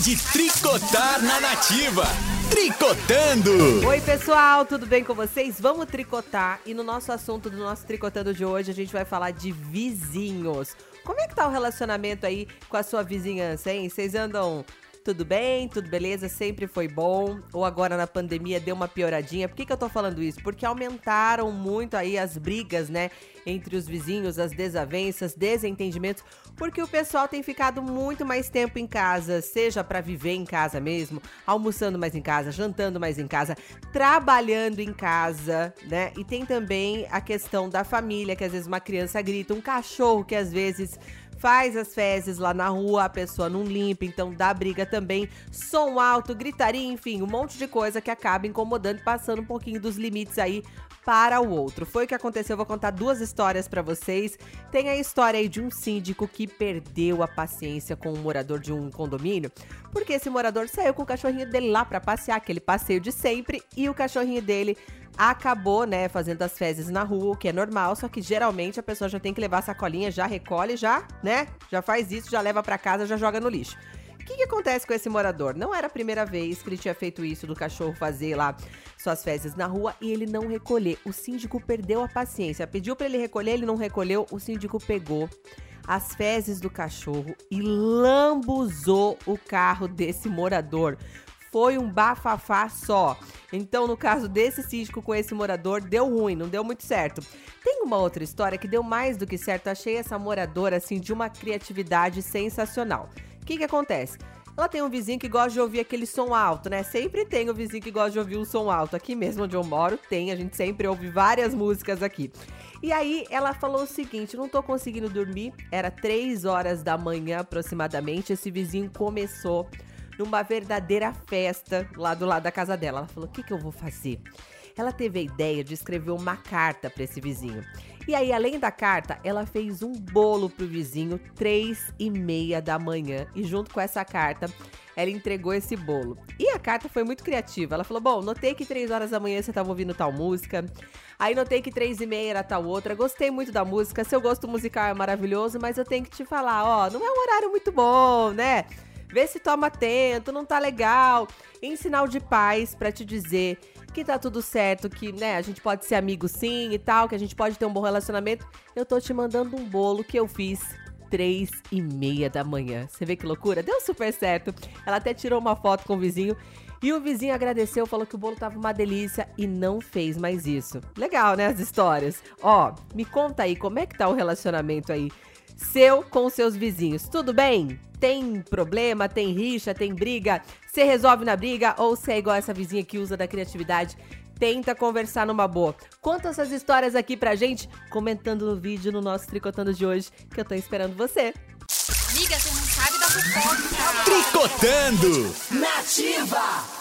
de tricotar na nativa. Tricotando! Oi, pessoal, tudo bem com vocês? Vamos tricotar e no nosso assunto do nosso tricotando de hoje a gente vai falar de vizinhos. Como é que tá o relacionamento aí com a sua vizinhança, hein? Vocês andam tudo bem? Tudo beleza? Sempre foi bom? Ou agora na pandemia deu uma pioradinha? Por que, que eu tô falando isso? Porque aumentaram muito aí as brigas, né? Entre os vizinhos, as desavenças, desentendimentos, porque o pessoal tem ficado muito mais tempo em casa, seja para viver em casa mesmo, almoçando mais em casa, jantando mais em casa, trabalhando em casa, né? E tem também a questão da família, que às vezes uma criança grita, um cachorro que às vezes faz as fezes lá na rua, a pessoa não limpa, então dá briga também. Som alto, gritaria, enfim, um monte de coisa que acaba incomodando passando um pouquinho dos limites aí para o outro. Foi o que aconteceu, eu vou contar duas histórias para vocês. Tem a história aí de um síndico que perdeu a paciência com um morador de um condomínio, porque esse morador saiu com o cachorrinho dele lá para passear, aquele passeio de sempre, e o cachorrinho dele acabou, né, fazendo as fezes na rua, o que é normal, só que geralmente a pessoa já tem que levar a sacolinha, já recolhe, já, né? Já faz isso, já leva para casa, já joga no lixo. O que, que acontece com esse morador? Não era a primeira vez que ele tinha feito isso do cachorro fazer lá suas fezes na rua e ele não recolher. O síndico perdeu a paciência. Pediu para ele recolher, ele não recolheu. O síndico pegou as fezes do cachorro e lambuzou o carro desse morador foi um bafafá só. Então, no caso desse síndico com esse morador, deu ruim, não deu muito certo. Tem uma outra história que deu mais do que certo. Achei essa moradora, assim, de uma criatividade sensacional. O que que acontece? Ela tem um vizinho que gosta de ouvir aquele som alto, né? Sempre tem um vizinho que gosta de ouvir um som alto. Aqui mesmo onde eu moro, tem. A gente sempre ouve várias músicas aqui. E aí ela falou o seguinte: não tô conseguindo dormir. Era três horas da manhã aproximadamente. Esse vizinho começou numa verdadeira festa lá do lado da casa dela. Ela falou: o que, que eu vou fazer? Ela teve a ideia de escrever uma carta para esse vizinho. E aí, além da carta, ela fez um bolo pro vizinho, três e meia da manhã. E junto com essa carta, ela entregou esse bolo. E a carta foi muito criativa. Ela falou: Bom, notei que três horas da manhã você estava ouvindo tal música. Aí notei que três e meia era tal outra. Gostei muito da música. Seu gosto musical é maravilhoso, mas eu tenho que te falar: ó, não é um horário muito bom, né? Vê se toma atento, não tá legal. Em sinal de paz para te dizer que tá tudo certo, que, né, a gente pode ser amigo sim e tal, que a gente pode ter um bom relacionamento. Eu tô te mandando um bolo que eu fiz três e meia da manhã. Você vê que loucura? Deu super certo. Ela até tirou uma foto com o vizinho e o vizinho agradeceu, falou que o bolo tava uma delícia e não fez mais isso. Legal, né, as histórias? Ó, me conta aí, como é que tá o relacionamento aí seu com seus vizinhos? Tudo bem? Tem problema, tem rixa, tem briga? Você resolve na briga ou você é igual essa vizinha que usa da criatividade? Tenta conversar numa boa. Conta essas histórias aqui pra gente, comentando no vídeo no nosso Tricotando de hoje, que eu tô esperando você. Amiga, você não sabe da fofoca. Tricotando! Nativa!